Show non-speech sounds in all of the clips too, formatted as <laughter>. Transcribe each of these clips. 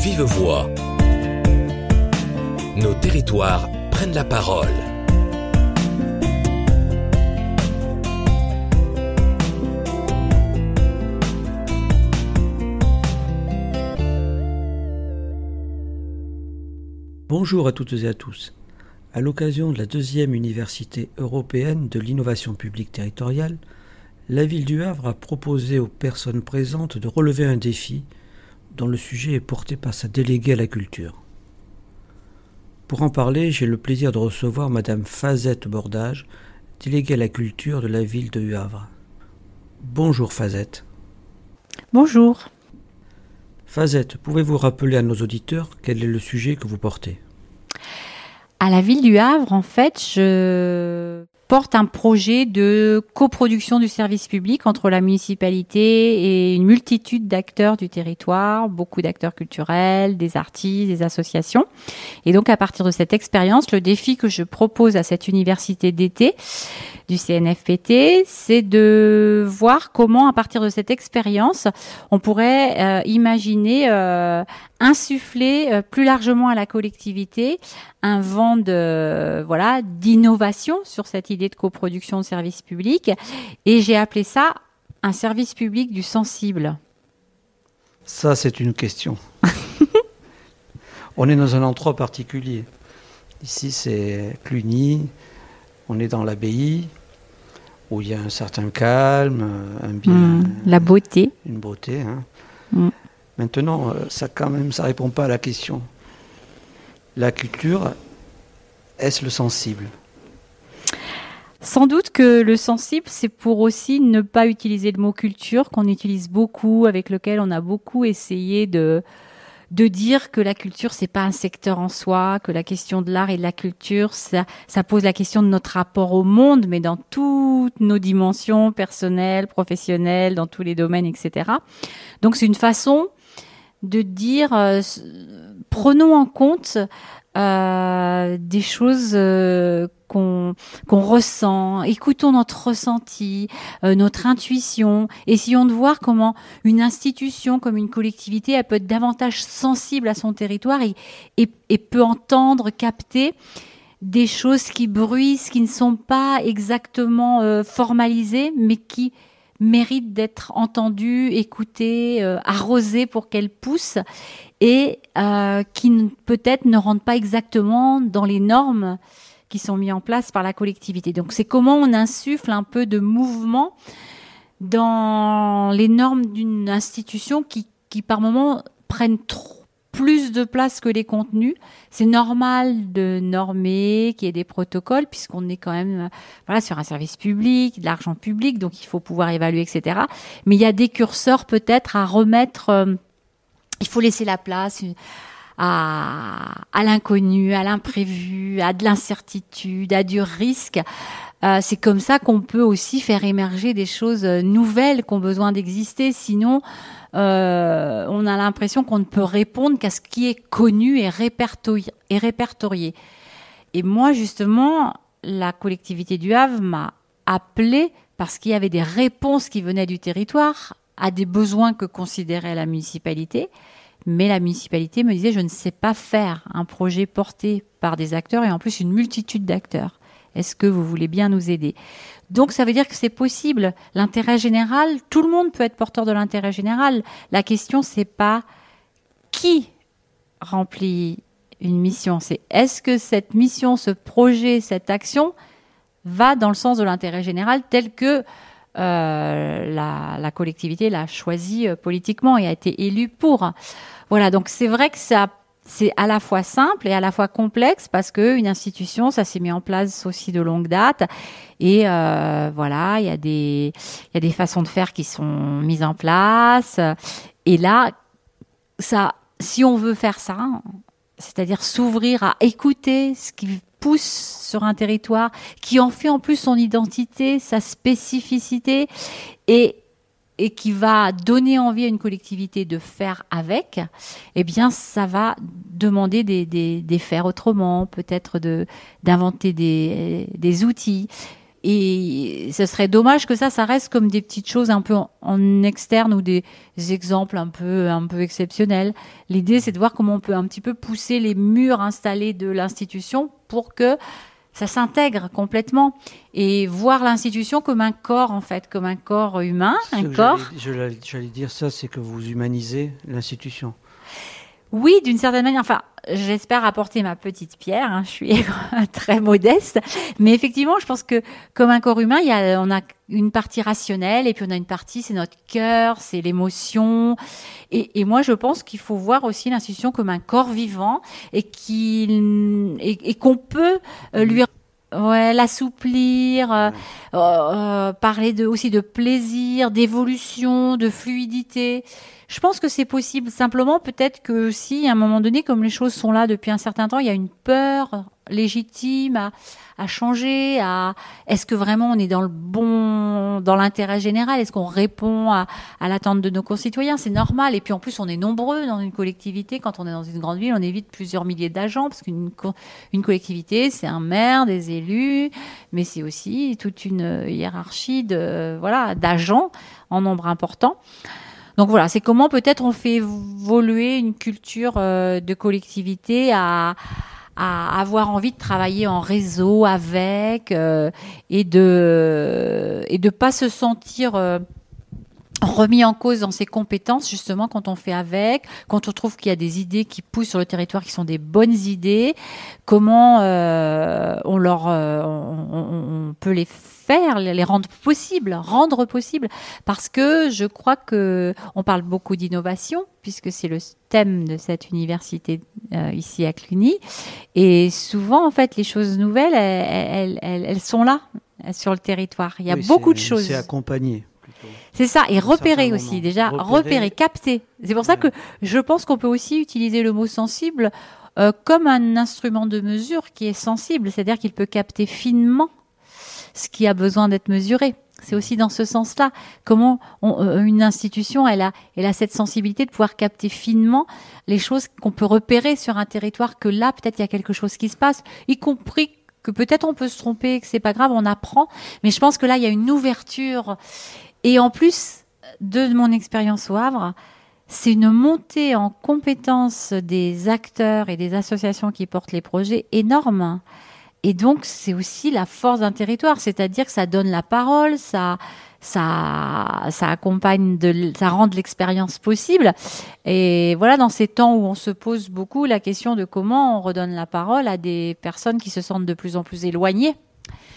vive voix. Nos territoires prennent la parole. Bonjour à toutes et à tous. À l'occasion de la deuxième université européenne de l'innovation publique territoriale, la ville du Havre a proposé aux personnes présentes de relever un défi dont le sujet est porté par sa déléguée à la culture. Pour en parler, j'ai le plaisir de recevoir Madame Fazette Bordage, déléguée à la culture de la ville de Havre. Bonjour Fazette. Bonjour. Fazette, pouvez-vous rappeler à nos auditeurs quel est le sujet que vous portez? À la ville du Havre, en fait, je porte un projet de coproduction du service public entre la municipalité et une multitude d'acteurs du territoire, beaucoup d'acteurs culturels, des artistes, des associations. Et donc à partir de cette expérience, le défi que je propose à cette université d'été, du CNFPT, c'est de voir comment, à partir de cette expérience, on pourrait euh, imaginer euh, insuffler euh, plus largement à la collectivité un vent de voilà d'innovation sur cette idée de coproduction de services publics. Et j'ai appelé ça un service public du sensible. Ça, c'est une question. <laughs> on est dans un endroit particulier. Ici, c'est Cluny. On est dans l'abbaye où il y a un certain calme, un bien, mmh, la beauté, une beauté. Hein. Mmh. Maintenant, euh, ça quand même, ça répond pas à la question. La culture, est-ce le sensible? Sans doute que le sensible, c'est pour aussi ne pas utiliser le mot culture qu'on utilise beaucoup, avec lequel on a beaucoup essayé de, de dire que la culture c'est pas un secteur en soi, que la question de l'art et de la culture ça, ça pose la question de notre rapport au monde, mais dans toutes nos dimensions personnelles, professionnelles, dans tous les domaines, etc. Donc c'est une façon de dire euh, prenons en compte euh, des choses euh, qu'on ressent, écoutons notre ressenti, euh, notre intuition, essayons de voir comment une institution comme une collectivité, elle peut être davantage sensible à son territoire et, et, peut entendre, capter des choses qui bruissent, qui ne sont pas exactement euh, formalisées, mais qui méritent d'être entendues, écoutées, euh, arrosées pour qu'elles poussent et qui peut-être ne rentrent pas exactement dans les normes qui sont mis en place par la collectivité. Donc c'est comment on insuffle un peu de mouvement dans les normes d'une institution qui, qui par moment prennent trop plus de place que les contenus. C'est normal de normer, qu'il y ait des protocoles, puisqu'on est quand même voilà, sur un service public, de l'argent public, donc il faut pouvoir évaluer, etc. Mais il y a des curseurs peut-être à remettre. Euh, il faut laisser la place à, à l'inconnu, à l'imprévu, à de l'incertitude, à du risque. Euh, c'est comme ça qu'on peut aussi faire émerger des choses nouvelles qui ont besoin d'exister. Sinon, euh, on a l'impression qu'on ne peut répondre qu'à ce qui est connu et répertorié, et. Et moi, justement, la collectivité du Havre m'a appelé parce qu'il y avait des réponses qui venaient du territoire à des besoins que considérait la municipalité. Mais la municipalité me disait, je ne sais pas faire un projet porté par des acteurs et en plus une multitude d'acteurs. Est-ce que vous voulez bien nous aider? Donc ça veut dire que c'est possible. L'intérêt général, tout le monde peut être porteur de l'intérêt général. La question, c'est pas qui remplit une mission, c'est est-ce que cette mission, ce projet, cette action va dans le sens de l'intérêt général tel que euh, la, collectivité l'a choisi euh, politiquement et a été élue pour? Voilà, donc c'est vrai que ça c'est à la fois simple et à la fois complexe parce que une institution, ça s'est mis en place aussi de longue date. Et euh, voilà, il y a des il y a des façons de faire qui sont mises en place. Et là ça si on veut faire ça, c'est-à-dire s'ouvrir à écouter ce qui pousse sur un territoire, qui en fait en plus son identité, sa spécificité, et, et qui va donner envie à une collectivité de faire avec, eh bien, ça va demander des, faire autrement, peut-être de, d'inventer des, des outils. et ce serait dommage que ça, ça reste comme des petites choses un peu en, externe ou des exemples un peu, un peu exceptionnels. L'idée, c'est de voir comment on peut un petit peu pousser les murs installés de l'institution pour que ça s'intègre complètement et voir l'institution comme un corps en fait, comme un corps humain, un corps. J'allais dire ça, c'est que vous humanisez l'institution. Oui, d'une certaine manière. Enfin, j'espère apporter ma petite pierre. Hein, je suis <laughs> très modeste, mais effectivement, je pense que comme un corps humain, il y a, on a une partie rationnelle et puis on a une partie, c'est notre cœur, c'est l'émotion. Et, moi, je pense qu'il faut voir aussi l'institution comme un corps vivant et qu'il et, qu'on peut euh, lui Ouais, l'assouplir, euh, euh, parler de, aussi de plaisir, d'évolution, de fluidité. Je pense que c'est possible. Simplement, peut-être que si, à un moment donné, comme les choses sont là depuis un certain temps, il y a une peur légitime à, à changer à est-ce que vraiment on est dans le bon dans l'intérêt général? Est-ce qu'on répond à, à l'attente de nos concitoyens? C'est normal. Et puis en plus on est nombreux dans une collectivité. Quand on est dans une grande ville on évite plusieurs milliers d'agents parce qu'une une collectivité c'est un maire des élus mais c'est aussi toute une hiérarchie de voilà d'agents en nombre important. Donc voilà, c'est comment peut-être on fait évoluer une culture euh, de collectivité à, à avoir envie de travailler en réseau avec euh, et de et de pas se sentir euh, remis en cause dans ses compétences justement quand on fait avec, quand on trouve qu'il y a des idées qui poussent sur le territoire qui sont des bonnes idées, comment euh, on leur on, peut les faire, les rendre possibles, rendre possibles parce que je crois que on parle beaucoup d'innovation puisque c'est le thème de cette université euh, ici à Cluny. Et souvent, en fait, les choses nouvelles, elles, elles, elles sont là, sur le territoire. Il y a beaucoup de choses. C'est accompagné. C'est ça, et repérer aussi, déjà, repérer, capter. C'est pour ça que je pense qu'on peut aussi utiliser le mot sensible euh, comme un instrument de mesure qui est sensible, c'est-à-dire qu'il peut capter finement ce qui a besoin d'être mesuré. C'est aussi dans ce sens-là. Comment euh, une institution, elle a, elle a cette sensibilité de pouvoir capter finement les choses qu'on peut repérer sur un territoire que là, peut-être il y a quelque chose qui se passe, y compris que peut-être on peut se tromper, que c'est pas grave, on apprend. Mais je pense que là, il y a une ouverture. Et en plus de mon expérience au Havre, c'est une montée en compétence des acteurs et des associations qui portent les projets énorme. Et donc, c'est aussi la force d'un territoire, c'est-à-dire que ça donne la parole, ça, ça, ça accompagne de, ça rend l'expérience possible. Et voilà, dans ces temps où on se pose beaucoup la question de comment on redonne la parole à des personnes qui se sentent de plus en plus éloignées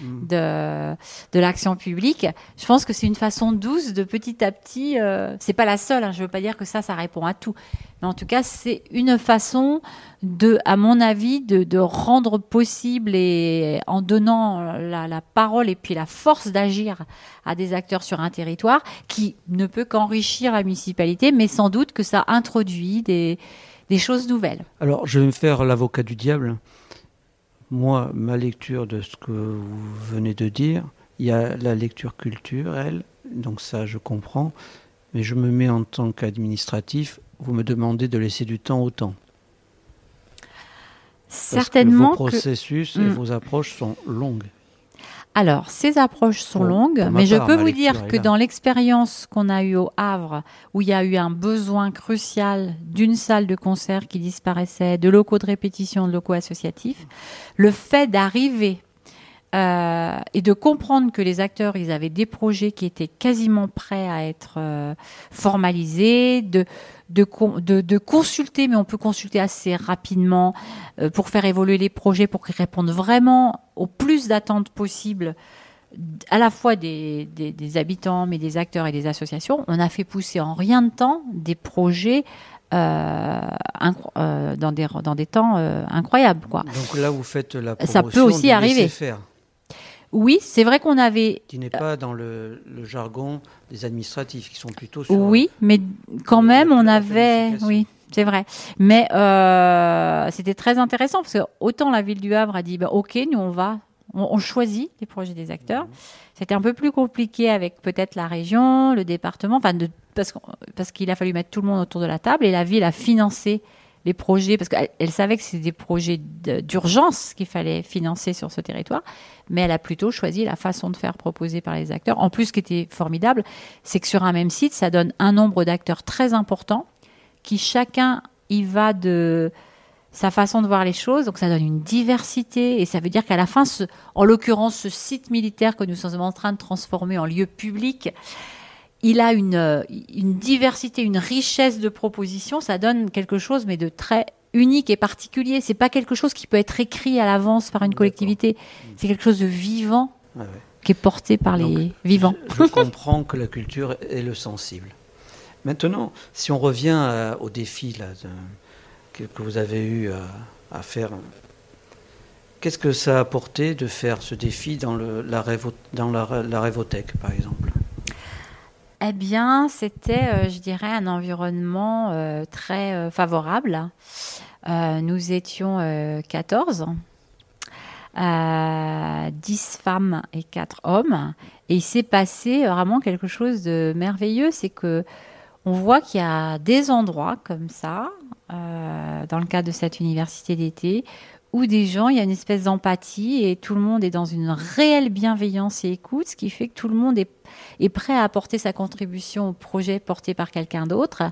Mm. de, de l'action publique. Je pense que c'est une façon douce de petit à petit, euh, c'est pas la seule, hein, je veux pas dire que ça, ça répond à tout. Mais en tout cas, c'est une façon de, à mon avis, de, de rendre possible et en donnant la, la parole et puis la force d'agir à des acteurs sur un territoire qui ne peut qu'enrichir la municipalité, mais sans doute que ça introduit des, des choses nouvelles. Alors, je vais me faire l'avocat du diable moi, ma lecture de ce que vous venez de dire, il y a la lecture culturelle, donc ça je comprends, mais je me mets en tant qu'administratif, vous me demandez de laisser du temps au temps. Certainement. Parce que vos processus et hmm. vos approches sont longues. Alors, ces approches sont longues, mais je peux vous dire que dans l'expérience qu'on a eue au Havre, où il y a eu un besoin crucial d'une salle de concert qui disparaissait, de locaux de répétition, de locaux associatifs, le fait d'arriver euh, et de comprendre que les acteurs, ils avaient des projets qui étaient quasiment prêts à être euh, formalisés, de de, de, consulter, mais on peut consulter assez rapidement euh, pour faire évoluer les projets, pour qu'ils répondent vraiment au plus d'attentes possibles à la fois des, des, habitants, mais des acteurs et des associations. On a fait pousser en rien de temps des projets euh, dans, des, dans des temps incroyables. Quoi. Donc là, vous faites la promotion Ça peut aussi arriver. Faire. Oui, c'est vrai qu'on avait. Qui n'est pas dans le, jargon des administratifs, qui sont plutôt sur. Oui, mais quand même, on avait. Oui, c'est vrai. Mais euh, c'était très intéressant parce que autant la ville du Havre a dit bah, OK, nous on va, on, choisit les projets des acteurs. Mhm. C'était un peu plus compliqué avec peut-être la région, le département, enfin, de, parce, parce qu'il a fallu mettre tout le monde autour de la table et la ville a financé les projets, parce qu'elle savait que c'était des projets d'urgence qu'il fallait financer sur ce territoire, mais elle a plutôt choisi la façon de faire proposée par les acteurs. En plus, ce qui était formidable, c'est que sur un même site, ça donne un nombre d'acteurs très important qui chacun y va de sa façon de voir les choses. Donc ça donne une diversité et ça veut dire qu'à la fin, en l'occurrence, ce site militaire que nous sommes en train de transformer en lieu public, il a une, une diversité, une richesse de propositions. Ça donne quelque chose, mais de très unique et particulier. C'est pas quelque chose qui peut être écrit à l'avance par une collectivité. C'est quelque chose de vivant qui est porté par les vivants. Je, comprends que la culture est le sensible. Maintenant, si on revient au défi là, que, vous avez eu à, faire, qu'est-ce que ça a apporté de faire ce défi dans, le, la, dans la, la Révothèque, par exemple? Eh bien, c'était, euh, je dirais, un environnement euh, très euh, favorable. nous étions 14, 10 femmes et 4 hommes. Et il s'est passé vraiment quelque chose de merveilleux. C'est que on voit qu'il y a des endroits comme ça, dans le cadre de cette université d'été, où des gens, il y a une espèce d'empathie et tout le monde est dans une réelle bienveillance et écoute, ce qui fait que tout le monde est, est prêt à apporter sa contribution au projet porté par quelqu'un d'autre.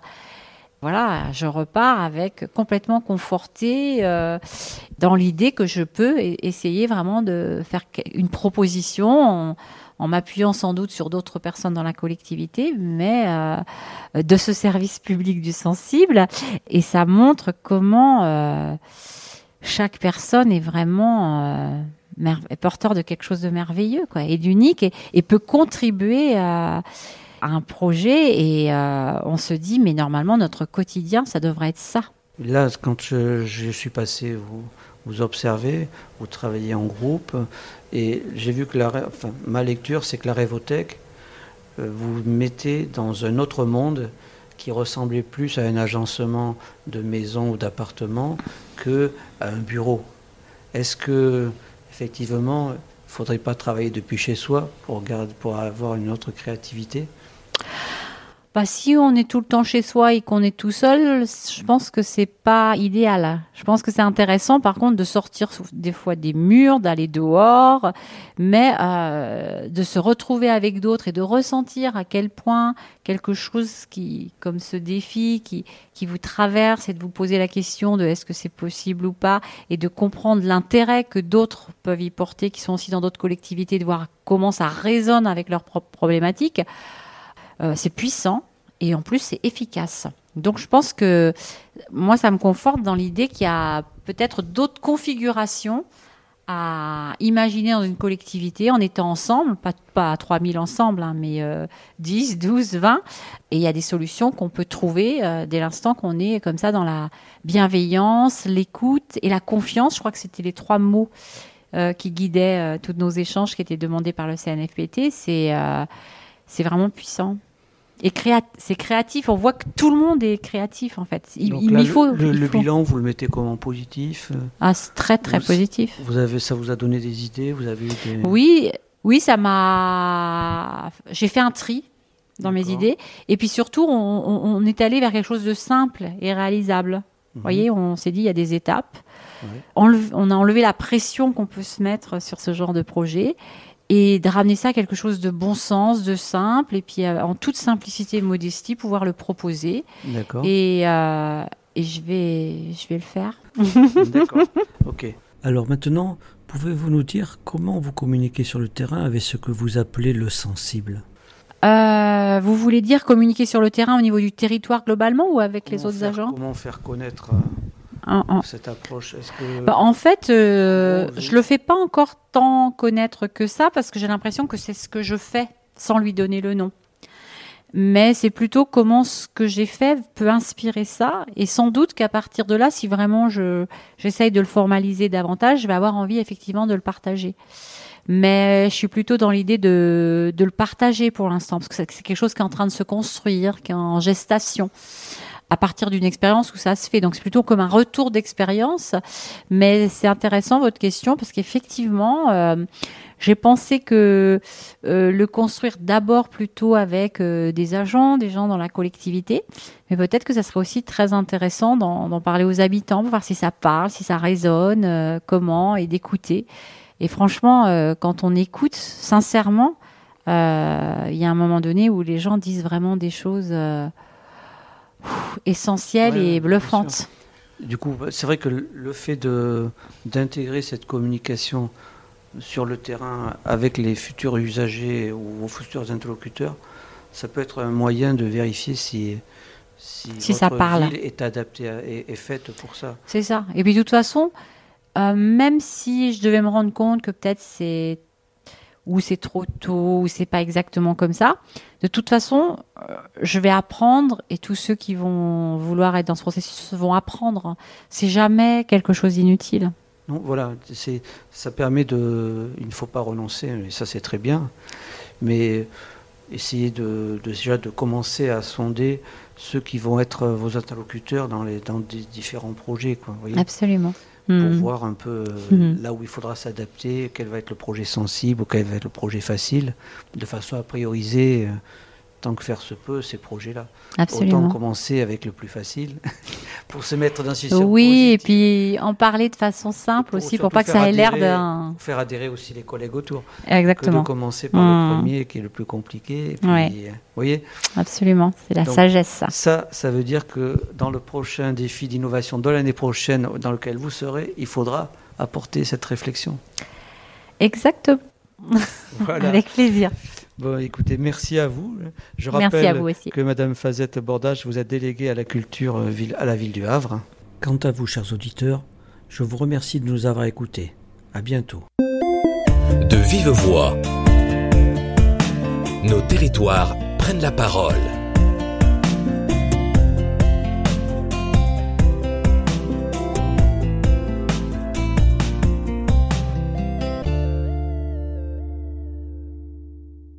Voilà, je repars avec complètement conforté euh, dans l'idée que je peux e-, essayer vraiment de faire une proposition en, m'appuyant sans doute sur d'autres personnes dans la collectivité, mais euh, de ce service public du sensible. Et ça montre comment... Euh, chaque personne est vraiment euh, porteur de quelque chose de merveilleux quoi, et d'unique et, peut contribuer à, un projet. Et euh, on se dit, mais normalement, notre quotidien, ça devrait être ça. Là, quand je, suis passé, vous, observez, vous travaillez en groupe, et j'ai vu que la, enfin, ma lecture, c'est que la Révothèque, euh, vous mettez dans un autre monde qui ressemblait plus à un agencement de maisons ou d'appartements que à un bureau. Est-ce que effectivement, il ne faudrait pas travailler depuis chez soi pour avoir une autre créativité? Bah, si on est tout le temps chez soi et qu'on est tout seul, je pense que c'est pas idéal. Je pense que c'est intéressant, par contre, de sortir des fois des murs, d'aller dehors, mais euh, de se retrouver avec d'autres et de ressentir à quel point quelque chose qui, comme ce défi, qui, qui vous traverse et de vous poser la question de est-ce que c'est possible ou pas, et de comprendre l'intérêt que d'autres peuvent y porter, qui sont aussi dans d'autres collectivités, de voir comment ça résonne avec leurs propres problématiques. Euh, c'est puissant et en plus c'est efficace. Donc je pense que moi ça me conforte dans l'idée qu'il y a peut-être d'autres configurations à imaginer dans une collectivité en étant ensemble, pas, pas 3000 ensemble, hein, mais 10, 12, 20. Et il y a des solutions qu'on peut trouver euh, dès l'instant qu'on est comme ça dans la bienveillance, l'écoute et la confiance. Je crois que c'était les trois mots euh, qui guidaient tous nos échanges qui étaient demandés par le CNFPT. C'est c'est vraiment puissant. Et c'est créatif. On voit que tout le monde est créatif en fait. Il, faut, le, bilan, vous le mettez comment? Positif euh? Ah, c'est très très positif. Vous avez, ça vous a donné des idées Vous avez Oui, oui, ça m'a. J'ai fait un tri dans mes idées. Et puis surtout, on, est allé vers quelque chose de simple et réalisable. Vous mhm. voyez, on s'est dit il y a des étapes. on a enlevé la pression qu'on peut se mettre sur ce genre de projet et de ramener ça à quelque chose de bon sens, de simple, et puis euh, en toute simplicité et modestie, pouvoir le proposer. D'accord. Et, euh, et je, vais, je vais le faire. <laughs> D'accord. <laughs> Ok. Alors maintenant, pouvez-vous nous dire comment vous communiquez sur le terrain avec ce que vous appelez le sensible? Euh, Vous voulez dire communiquer sur le terrain au niveau du territoire globalement ou avec les autres agents? Comment faire connaître cette approche bah, En fait, euh, je le fais pas encore tant connaître que ça parce que j'ai l'impression que c'est ce que je fais sans lui donner le nom. Mais c'est plutôt comment ce que j'ai fait peut inspirer ça. Et sans doute qu'à partir de là, si vraiment je, j'essaye de le formaliser davantage, je vais avoir envie effectivement de le partager. Mais je suis plutôt dans l'idée de, de le partager pour l'instant, parce que c'est quelque chose qui est en train de se construire, qui est en gestation. À partir d'une expérience où ça se fait. Donc c'est plutôt comme un retour d'expérience. Mais c'est intéressant votre question parce qu'effectivement, euh, j'ai pensé que euh, le construire d'abord plutôt avec euh, des agents, des gens dans la collectivité, mais peut-être que ça serait aussi très intéressant d'en parler aux habitants, pour voir si ça parle, si ça résonne, comment, et d'écouter. Et franchement, quand on écoute sincèrement, il y a un moment donné où les gens disent vraiment des choses essentielle et bluffante. Du coup, c'est vrai que le fait d'intégrer cette communication sur le terrain avec les futurs usagers ou vos futurs interlocuteurs, ça peut être un moyen de vérifier si, si, votre ça parle. ville est adaptée et est faite pour ça. C'est ça. Et puis de toute façon, euh, même si je devais me rendre compte que peut-être c'est ou c'est trop tôt, ou c'est pas exactement comme ça. De toute façon, euh, je vais apprendre et tous ceux qui vont vouloir être dans ce processus vont apprendre. C'est jamais quelque chose d'inutile. Non, voilà, c'est, ça permet de. Il ne faut pas renoncer, et ça c'est très bien, mais essayer de, déjà de commencer à sonder ceux qui vont être vos interlocuteurs dans les dans des différents projets, quoi. Voyez Absolument pour hmm. voir un peu euh, hmm. là où il faudra s'adapter, quel va être le projet sensible ou quel va être le projet facile, de façon à prioriser euh, tant que faire se peut ces projets-là. Autant commencer avec le plus facile <laughs> pour se mettre dans ce Oui, et puis en parler de façon simple aussi pour pas que ça ait l'air d'un. Faire adhérer aussi les collègues autour. Exactement. Que de commencer par le hmm. premier qui est le plus compliqué. Puis, Vous voyez Absolument, c'est la sagesse ça. Ça, ça veut dire que dans le prochain défi d'innovation de l'année prochaine dans lequel vous serez, il faudra apporter cette réflexion. Exactement. <laughs> Avec plaisir. Bon, écoutez, merci à vous. Je rappelle que Madame Fazette Bordage, vous êtes déléguée à la culture euh, à la ville du Havre. Quant à vous, chers auditeurs, je vous remercie de nous avoir écoutés. À bientôt. De vive voix, nos territoires prennent la parole.